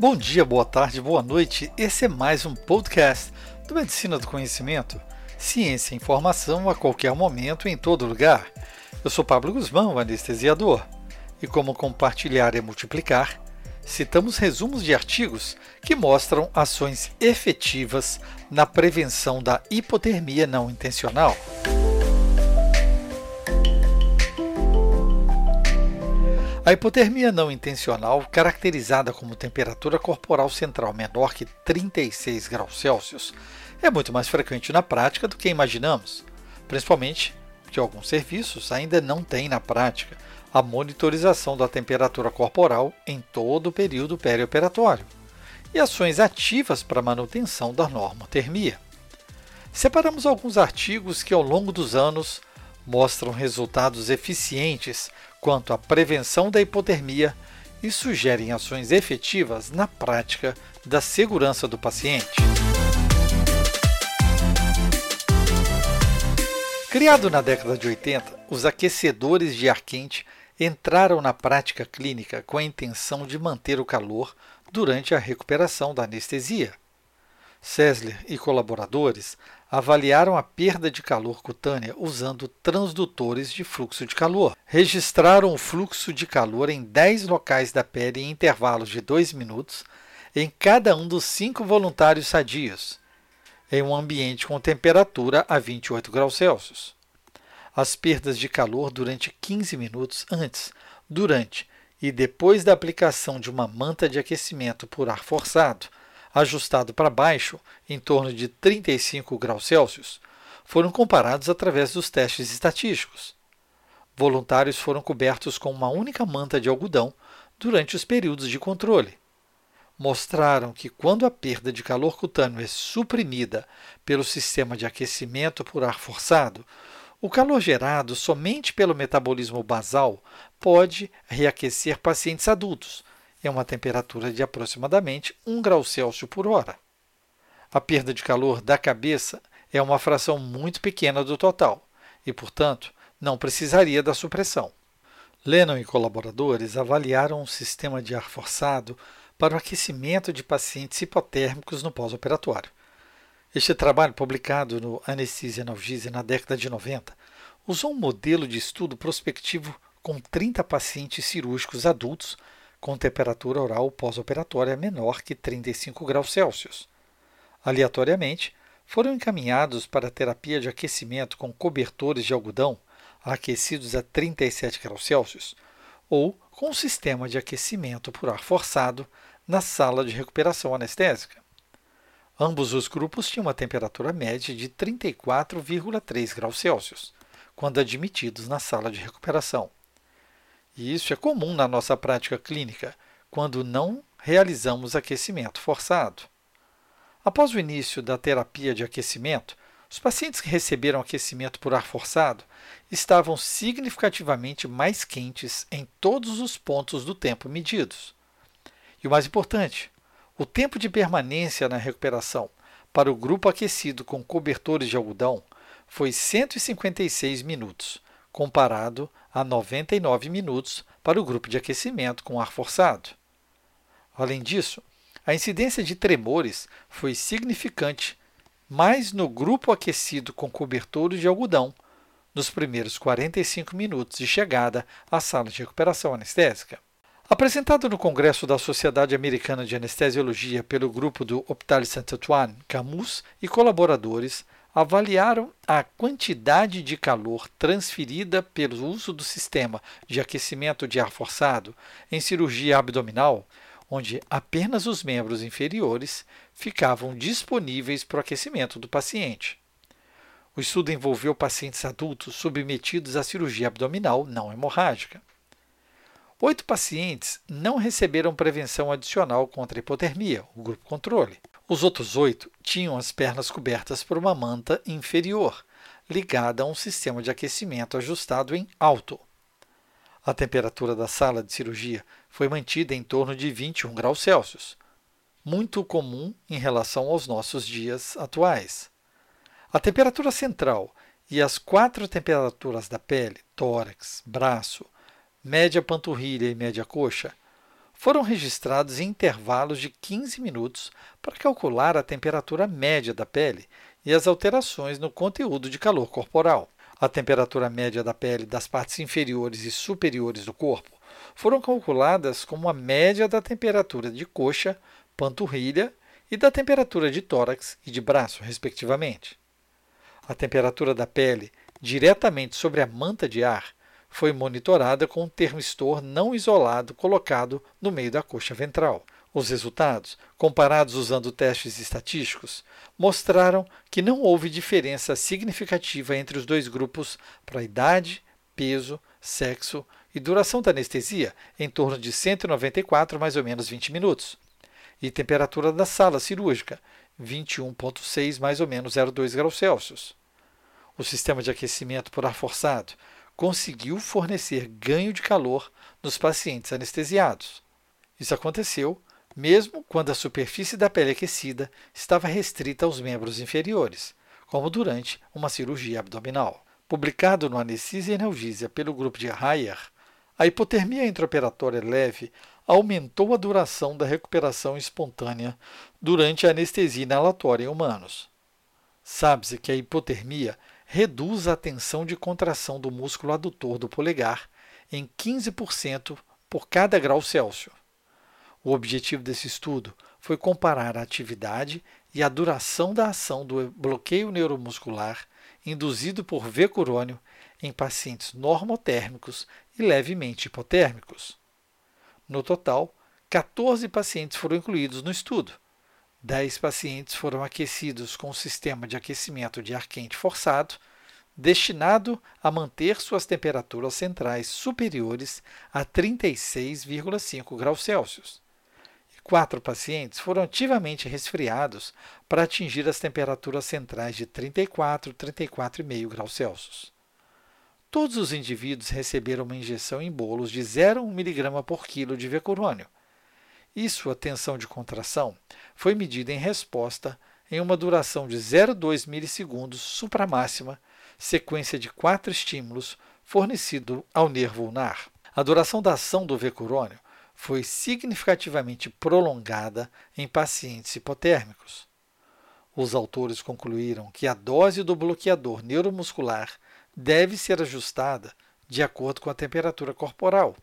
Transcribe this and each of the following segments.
Bom dia, boa tarde, boa noite. Esse é mais um podcast do Medicina do Conhecimento. Ciência e informação a qualquer momento, em todo lugar. Eu sou Pablo Guzmão, anestesiador. E como compartilhar é multiplicar, citamos resumos de artigos que mostram ações efetivas na prevenção da hipotermia não intencional. A hipotermia não intencional, caracterizada como temperatura corporal central menor que 36 graus Celsius, é muito mais frequente na prática do que imaginamos, principalmente que alguns serviços ainda não têm na prática a monitorização da temperatura corporal em todo o período perioperatório e ações ativas para manutenção da normotermia. Separamos alguns artigos que, ao longo dos anos, mostram resultados eficientes quanto à prevenção da hipotermia e sugerem ações efetivas na prática da segurança do paciente. Criado na década de 80, os aquecedores de ar quente entraram na prática clínica com a intenção de manter o calor durante a recuperação da anestesia. Sessler e colaboradores avaliaram a perda de calor cutânea usando transdutores de fluxo de calor. Registraram o fluxo de calor em 10 locais da pele em intervalos de 2 minutos em cada um dos cinco voluntários sadios, em um ambiente com temperatura a 28 graus Celsius. As perdas de calor durante 15 minutos antes, durante e depois da aplicação de uma manta de aquecimento por ar forçado ajustado para baixo, em torno de 35 graus Celsius, foram comparados através dos testes estatísticos. Voluntários foram cobertos com uma única manta de algodão durante os períodos de controle. Mostraram que, quando a perda de calor cutâneo é suprimida pelo sistema de aquecimento por ar forçado, o calor gerado somente pelo metabolismo basal pode reaquecer pacientes adultos, em uma temperatura de aproximadamente 1 grau Celsius por hora. A perda de calor da cabeça é uma fração muito pequena do total e, portanto, não precisaria da supressão. Lennon e colaboradores avaliaram um sistema de ar forçado para o aquecimento de pacientes hipotérmicos no pós-operatório. Este trabalho, publicado no Anesthesia Analgesia na década de 90, usou um modelo de estudo prospectivo com 30 pacientes cirúrgicos adultos com temperatura oral pós-operatória menor que 35 graus Celsius. Aleatoriamente, foram encaminhados para terapia de aquecimento com cobertores de algodão aquecidos a 37 graus Celsius ou com um sistema de aquecimento por ar forçado na sala de recuperação anestésica. Ambos os grupos tinham uma temperatura média de 34,3 graus Celsius, quando admitidos na sala de recuperação. E isso é comum na nossa prática clínica, quando não realizamos aquecimento forçado. Após o início da terapia de aquecimento, os pacientes que receberam aquecimento por ar forçado estavam significativamente mais quentes em todos os pontos do tempo medidos. E o mais importante, o tempo de permanência na recuperação para o grupo aquecido com cobertores de algodão foi 156 minutos, comparado a 99 minutos para o grupo de aquecimento com ar forçado. Além disso, a incidência de tremores foi significante mais no grupo aquecido com cobertores de algodão nos primeiros 45 minutos de chegada à sala de recuperação anestésica. Apresentado no Congresso da Sociedade Americana de Anestesiologia pelo grupo do Hôpital Saint-Antoine, Camus e colaboradores, avaliaram a quantidade de calor transferida pelo uso do sistema de aquecimento de ar forçado em cirurgia abdominal, onde apenas os membros inferiores ficavam disponíveis para o aquecimento do paciente. O estudo envolveu pacientes adultos submetidos à cirurgia abdominal não hemorrágica. Oito pacientes não receberam prevenção adicional contra a hipotermia, o grupo controle. Os outros oito tinham as pernas cobertas por uma manta inferior, ligada a um sistema de aquecimento ajustado em alto. A temperatura da sala de cirurgia foi mantida em torno de 21 graus Celsius, muito comum em relação aos nossos dias atuais. A temperatura central e as quatro temperaturas da pele, tórax, braço, média panturrilha e média coxa, foram registrados em intervalos de 15 minutos para calcular a temperatura média da pele e as alterações no conteúdo de calor corporal. A temperatura média da pele das partes inferiores e superiores do corpo foram calculadas como a média da temperatura de coxa, panturrilha e da temperatura de tórax e de braço, respectivamente. A temperatura da pele diretamente sobre a manta de ar foi monitorada com um termistor não isolado colocado no meio da coxa ventral. Os resultados, comparados usando testes estatísticos, mostraram que não houve diferença significativa entre os dois grupos para idade, peso, sexo e duração da anestesia, em torno de 194 mais ou menos 20 minutos. E temperatura da sala cirúrgica, 21,6 mais ou menos 0,2 graus Celsius. O sistema de aquecimento por ar forçado conseguiu fornecer ganho de calor nos pacientes anestesiados. Isso aconteceu mesmo quando a superfície da pele aquecida estava restrita aos membros inferiores, como durante uma cirurgia abdominal. Publicado no Anesthesia e Analgesia pelo grupo de Hayer, a hipotermia intraoperatória leve aumentou a duração da recuperação espontânea durante a anestesia inalatória em humanos. Sabe-se que a hipotermia reduz a tensão de contração do músculo adutor do polegar em 15% por cada grau Celsius. O objetivo desse estudo foi comparar a atividade e a duração da ação do bloqueio neuromuscular induzido por vecurônio em pacientes normotérmicos e levemente hipotérmicos. No total, 14 pacientes foram incluídos no estudo, 10 pacientes foram aquecidos com o sistema de aquecimento de ar quente forçado, destinado a manter suas temperaturas centrais superiores a 36,5 graus Celsius. Quatro pacientes foram ativamente resfriados para atingir as temperaturas centrais de 34 34,5 graus Celsius. Todos os indivíduos receberam uma injeção em bolos de 0,1 mg por quilo de vecurônio, e sua tensão de contração foi medida em resposta em uma duração de 0,2 milissegundos supramáxima, sequência de quatro estímulos fornecido ao nervo ulnar. A duração da ação do vecurônio foi significativamente prolongada em pacientes hipotérmicos. Os autores concluíram que a dose do bloqueador neuromuscular deve ser ajustada de acordo com a temperatura corporal,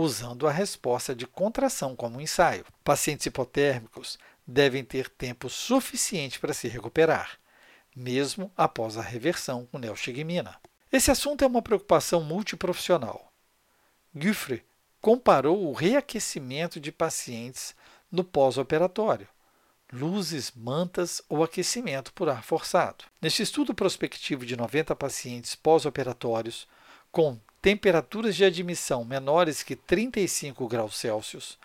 usando a resposta de contração como ensaio. Pacientes hipotérmicos devem ter tempo suficiente para se recuperar, mesmo após a reversão com neostigmina. Esse assunto é uma preocupação multiprofissional. Guffre comparou o reaquecimento de pacientes no pós-operatório, luzes, mantas ou aquecimento por ar forçado. Neste estudo prospectivo de 90 pacientes pós-operatórios com temperaturas de admissão menores que 35 graus Celsius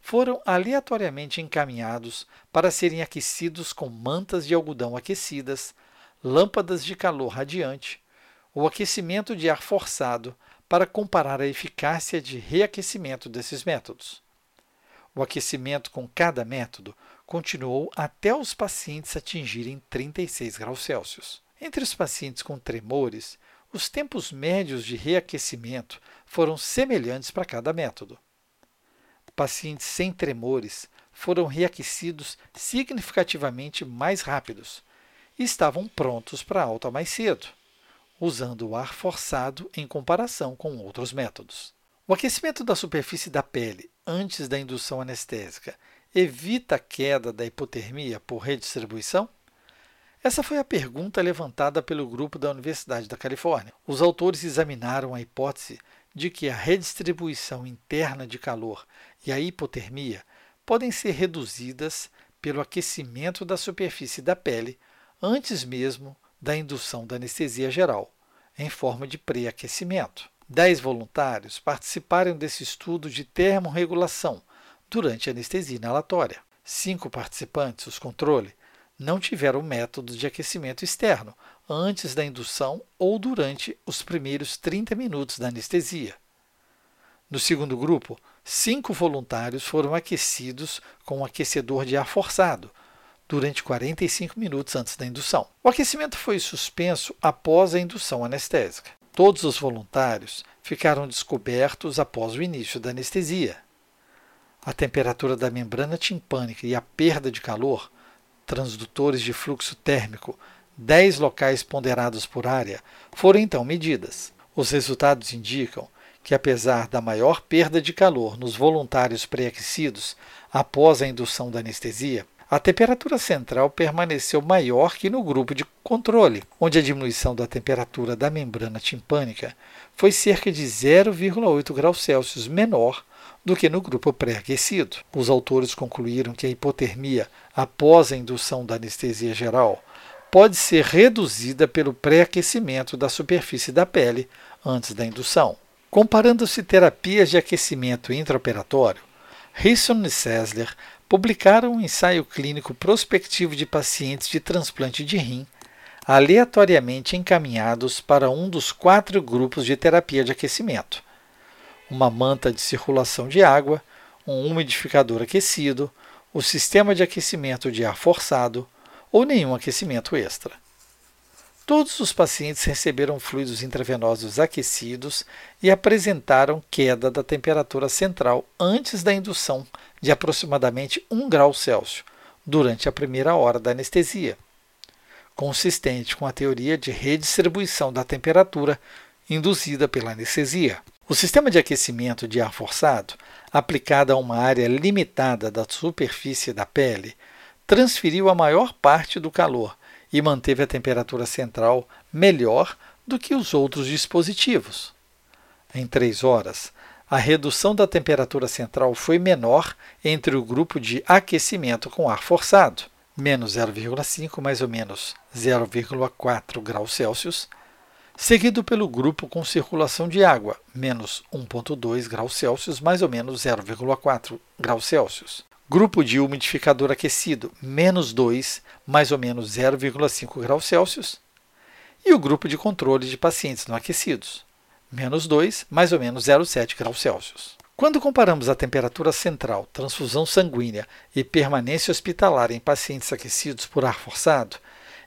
foram aleatoriamente encaminhados para serem aquecidos com mantas de algodão aquecidas, lâmpadas de calor radiante ou aquecimento de ar forçado para comparar a eficácia de reaquecimento desses métodos. O aquecimento com cada método continuou até os pacientes atingirem 36 graus Celsius. Entre os pacientes com tremores, os tempos médios de reaquecimento foram semelhantes para cada método. Pacientes sem tremores foram reaquecidos significativamente mais rápidos e estavam prontos para alta mais cedo, usando o ar forçado em comparação com outros métodos. O aquecimento da superfície da pele antes da indução anestésica evita a queda da hipotermia por redistribuição? Essa foi a pergunta levantada pelo grupo da Universidade da Califórnia. Os autores examinaram a hipótese de que a redistribuição interna de calor e a hipotermia podem ser reduzidas pelo aquecimento da superfície da pele antes mesmo da indução da anestesia geral, em forma de pré-aquecimento. Dez voluntários participaram desse estudo de termorregulação durante a anestesia inalatória. Cinco participantes, os controle, não tiveram método de aquecimento externo antes da indução ou durante os primeiros 30 minutos da anestesia. No segundo grupo, cinco voluntários foram aquecidos com um aquecedor de ar forçado durante 45 minutos antes da indução. O aquecimento foi suspenso após a indução anestésica. Todos os voluntários ficaram descobertos após o início da anestesia. a temperatura da membrana timpânica e a perda de calor, transdutores de fluxo térmico, 10 locais ponderados por área, foram então medidas. Os resultados indicam que, apesar da maior perda de calor nos voluntários pré-aquecidos após a indução da anestesia, a temperatura central permaneceu maior que no grupo de controle, onde a diminuição da temperatura da membrana timpânica foi cerca de 0,8 graus Celsius menor do que no grupo pré-aquecido. Os autores concluíram que a hipotermia após a indução da anestesia geral pode ser reduzida pelo pré-aquecimento da superfície da pele antes da indução. Comparando-se terapias de aquecimento intraoperatório, Risson e Sessler publicaram um ensaio clínico prospectivo de pacientes de transplante de rim aleatoriamente encaminhados para um dos quatro grupos de terapia de aquecimento: uma manta de circulação de água, um umidificador aquecido, o sistema de aquecimento de ar forçado ou nenhum aquecimento extra. Todos os pacientes receberam fluidos intravenosos aquecidos e apresentaram queda da temperatura central antes da indução de aproximadamente 1 grau Celsius durante a primeira hora da anestesia, consistente com a teoria de redistribuição da temperatura induzida pela anestesia. O sistema de aquecimento de ar forçado, aplicado a uma área limitada da superfície da pele, transferiu a maior parte do calor e manteve a temperatura central melhor do que os outros dispositivos. Em três horas, a redução da temperatura central foi menor entre o grupo de aquecimento com ar forçado, menos 0,5 mais ou menos 0,4 graus Celsius, seguido pelo grupo com circulação de água, menos 1,2 graus Celsius, mais ou menos 0,4 graus Celsius. Grupo de umidificador aquecido, menos 2, mais ou menos 0,5 graus Celsius. E o grupo de controle de pacientes não aquecidos, menos 2, mais ou menos 0,7 graus Celsius. Quando comparamos a temperatura central, transfusão sanguínea e permanência hospitalar em pacientes aquecidos por ar forçado,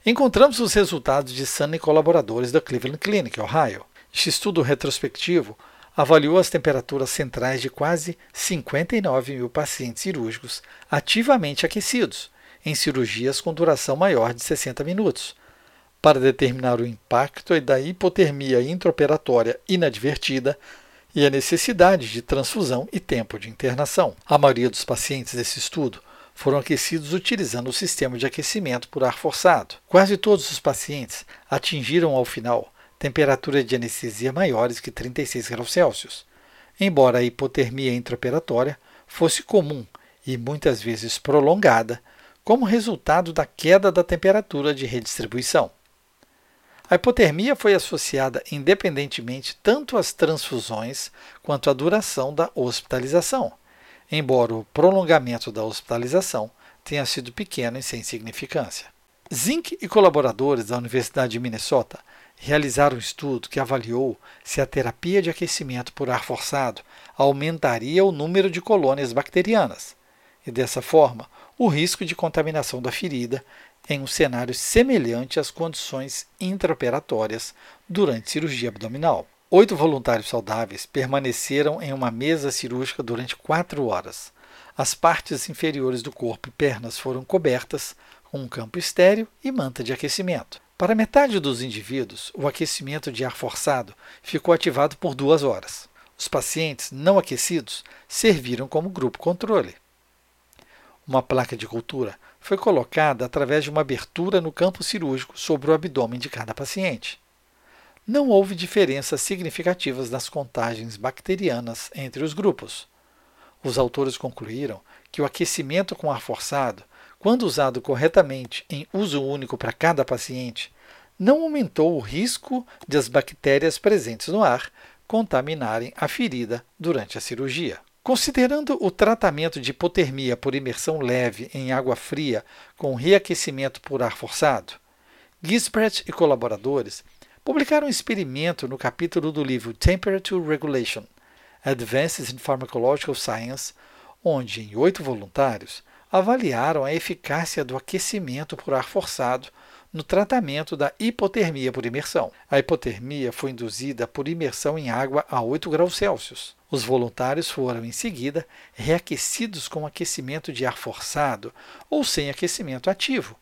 encontramos os resultados de Sun e colaboradores da Cleveland Clinic, Ohio. Este estudo retrospectivo avaliou as temperaturas centrais de quase 59 mil pacientes cirúrgicos ativamente aquecidos, em cirurgias com duração maior de 60 minutos, para determinar o impacto da hipotermia intraoperatória inadvertida e a necessidade de transfusão e tempo de internação. A maioria dos pacientes desse estudo foram aquecidos utilizando o sistema de aquecimento por ar forçado. Quase todos os pacientes atingiram ao final temperaturas de anestesia maiores que 36 graus Celsius, embora a hipotermia intraoperatória fosse comum e muitas vezes prolongada como resultado da queda da temperatura de redistribuição. A hipotermia foi associada independentemente tanto às transfusões quanto à duração da hospitalização, embora o prolongamento da hospitalização tenha sido pequeno e sem significância. Zink e colaboradores da Universidade de Minnesota realizaram um estudo que avaliou se a terapia de aquecimento por ar forçado aumentaria o número de colônias bacterianas e, dessa forma, o risco de contaminação da ferida em um cenário semelhante às condições intraoperatórias durante cirurgia abdominal. Oito voluntários saudáveis permaneceram em uma mesa cirúrgica durante quatro horas. As partes inferiores do corpo e pernas foram cobertas com um campo estéreo e manta de aquecimento. Para metade dos indivíduos, o aquecimento de ar forçado ficou ativado por duas horas. Os pacientes não aquecidos serviram como grupo controle. Uma placa de cultura foi colocada através de uma abertura no campo cirúrgico sobre o abdômen de cada paciente. Não houve diferenças significativas nas contagens bacterianas entre os grupos. Os autores concluíram que o aquecimento com ar forçado quando usado corretamente em uso único para cada paciente, não aumentou o risco de as bactérias presentes no ar contaminarem a ferida durante a cirurgia. Considerando o tratamento de hipotermia por imersão leve em água fria com reaquecimento por ar forçado, Gisbert e colaboradores publicaram um experimento no capítulo do livro Temperature Regulation Advances in Pharmacological Science, onde, em oito voluntários, avaliaram a eficácia do aquecimento por ar forçado no tratamento da hipotermia por imersão. A hipotermia foi induzida por imersão em água a 8 graus Celsius. Os voluntários foram, em seguida, reaquecidos com aquecimento de ar forçado ou sem aquecimento ativo,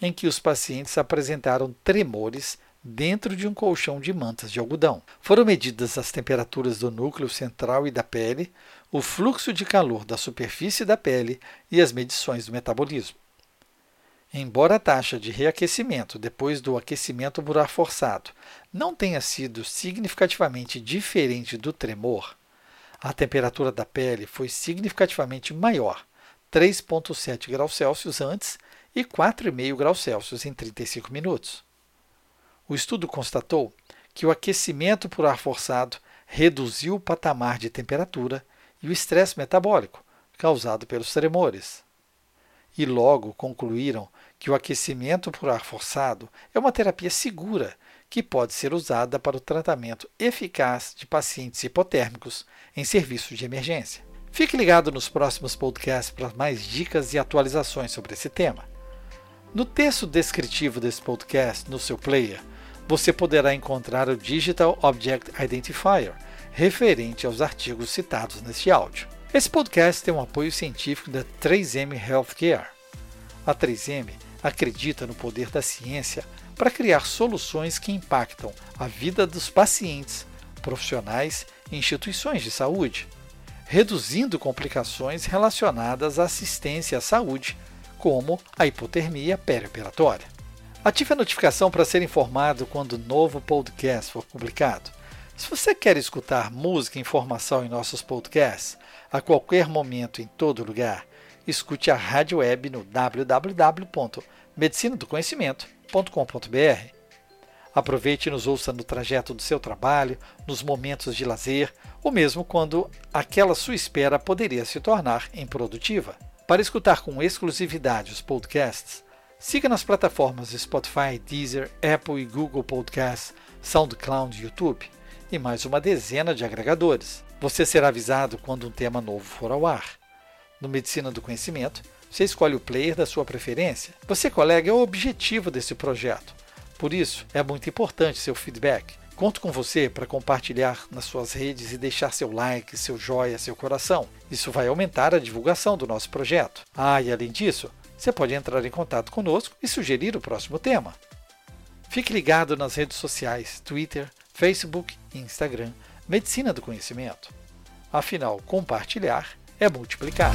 em que os pacientes apresentaram tremores dentro de um colchão de mantas de algodão. Foram medidas as temperaturas do núcleo central e da pele, o fluxo de calor da superfície da pele e as medições do metabolismo. Embora a taxa de reaquecimento depois do aquecimento por ar forçado não tenha sido significativamente diferente do tremor, a temperatura da pele foi significativamente maior, 3,7 graus Celsius antes e 4,5 graus Celsius em 35 minutos. O estudo constatou que o aquecimento por ar forçado reduziu o patamar de temperatura e o estresse metabólico causado pelos tremores. E logo concluíram que o aquecimento por ar forçado é uma terapia segura que pode ser usada para o tratamento eficaz de pacientes hipotérmicos em serviços de emergência. Fique ligado nos próximos podcasts para mais dicas e atualizações sobre esse tema. No texto descritivo desse podcast, no seu player, você poderá encontrar o Digital Object Identifier, referente aos artigos citados neste áudio. Esse podcast tem um apoio científico da 3M Healthcare. A 3M acredita no poder da ciência para criar soluções que impactam a vida dos pacientes, profissionais e instituições de saúde, reduzindo complicações relacionadas à assistência à saúde, como a hipotermia perioperatória. Ative a notificação para ser informado quando o novo podcast for publicado. Se você quer escutar música e informação em nossos podcasts, a qualquer momento, em todo lugar, escute a rádio web no www.medicinadoconhecimento.com.br. Aproveite e nos ouça no trajeto do seu trabalho, nos momentos de lazer, ou mesmo quando aquela sua espera poderia se tornar improdutiva. Para escutar com exclusividade os podcasts, siga nas plataformas Spotify, Deezer, Apple e Google Podcasts, SoundCloud YouTube, e mais uma dezena de agregadores. Você será avisado quando um tema novo for ao ar. No Medicina do Conhecimento, você escolhe o player da sua preferência. Você, colega, é o objetivo desse projeto. Por isso, é muito importante seu feedback. Conto com você para compartilhar nas suas redes e deixar seu like, seu joia, seu coração. Isso vai aumentar a divulgação do nosso projeto. Ah, e além disso, você pode entrar em contato conosco e sugerir o próximo tema. Fique ligado nas redes sociais Twitter, Facebook e Instagram Medicina do Conhecimento. Afinal, compartilhar é multiplicar.